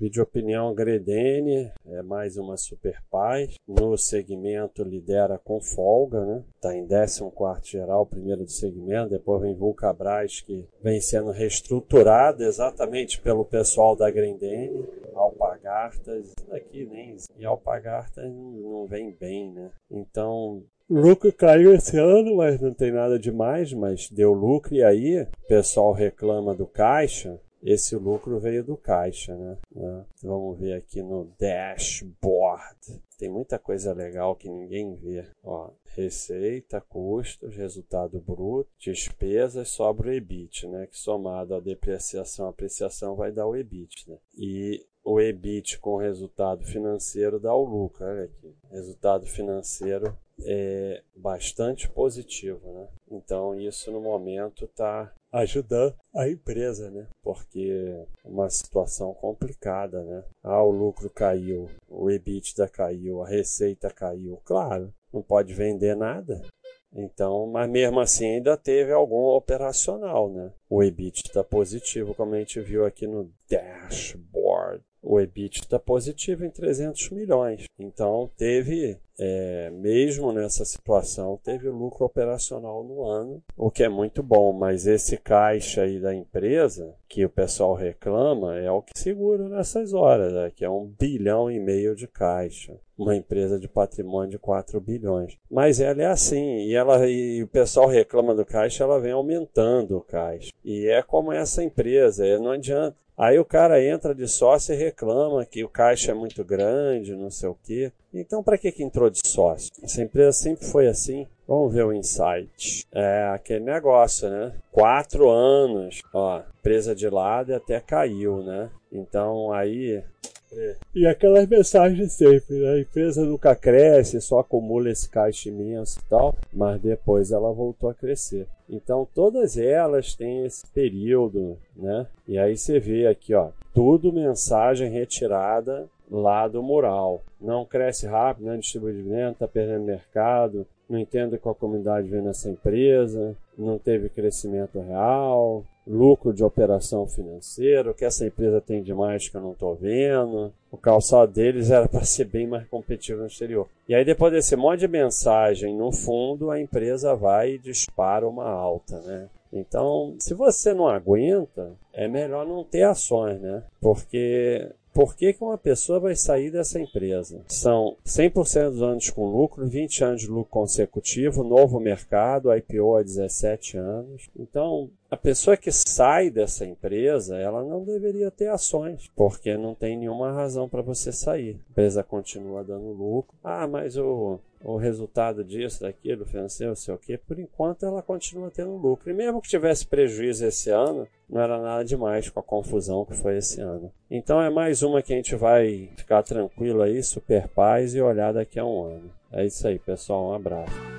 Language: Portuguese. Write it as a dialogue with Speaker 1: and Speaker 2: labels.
Speaker 1: Vídeo opinião Gredene, é mais uma Super Paz. No segmento lidera com folga, né? Está em 14 geral, primeiro do segmento. Depois vem Vulcabras, que vem sendo reestruturado exatamente pelo pessoal da Grendene. Alpagartas, aqui nem. E Alpagartas não vem bem, né? Então, lucro caiu esse ano, mas não tem nada demais, mas deu lucro e aí o pessoal reclama do caixa. Esse lucro veio do caixa, né? É, vamos ver aqui no dashboard. Tem muita coisa legal que ninguém vê. Ó, receita, custos, resultado bruto, despesas, sobra o EBIT, né? Que somado à depreciação, apreciação vai dar o EBIT, né? E o EBIT com resultado financeiro dá o lucro. Olha aqui. Resultado financeiro é bastante positivo, né? Então isso no momento está ajudando a empresa, né? Porque é uma situação complicada, né? Ah, o lucro caiu, o EBITDA caiu, a receita caiu, claro, não pode vender nada. Então, mas mesmo assim ainda teve algum operacional, né? O EBITDA positivo, como a gente viu aqui no dashboard o EBIT está positivo em 300 milhões. Então, teve, é, mesmo nessa situação, teve lucro operacional no ano, o que é muito bom. Mas esse caixa aí da empresa, que o pessoal reclama, é o que segura nessas horas, né? que é um bilhão e meio de caixa. Uma empresa de patrimônio de 4 bilhões. Mas ela é assim, e, ela, e o pessoal reclama do caixa, ela vem aumentando o caixa. E é como essa empresa, não adianta. Aí o cara entra de sócio e reclama que o caixa é muito grande, não sei o quê. Então, para que, que entrou de sócio? Essa empresa sempre foi assim. Vamos ver o insight. É aquele negócio, né? Quatro anos, ó, empresa de lado e até caiu, né? Então aí é. E aquelas mensagens sempre, né? a empresa nunca cresce, só acumula esse caixa imenso e tal, mas depois ela voltou a crescer. Então todas elas têm esse período, né? E aí você vê aqui, ó, tudo mensagem retirada lá do mural. Não cresce rápido, não distribui dividendo, está perdendo mercado, não entendo qual comunidade vem nessa empresa, não teve crescimento real, lucro de operação financeira, o que essa empresa tem de mais que eu não estou vendo. O calçado deles era para ser bem mais competitivo no exterior. E aí, depois desse monte de mensagem, no fundo, a empresa vai e dispara uma alta, né? Então, se você não aguenta, é melhor não ter ações, né? Porque por que, que uma pessoa vai sair dessa empresa? São 100% dos anos com lucro, 20 anos de lucro consecutivo, novo mercado, IPO há 17 anos. Então, a pessoa que sai dessa empresa, ela não deveria ter ações, porque não tem nenhuma razão para você sair. A empresa continua dando lucro. Ah, mas o, o resultado disso, daquilo, financeiro, sei o quê, por enquanto ela continua tendo lucro. E mesmo que tivesse prejuízo esse ano, não era nada demais com a confusão que foi esse ano. Então é mais uma que a gente vai ficar tranquilo aí, super paz e olhar daqui a um ano. É isso aí, pessoal. Um abraço.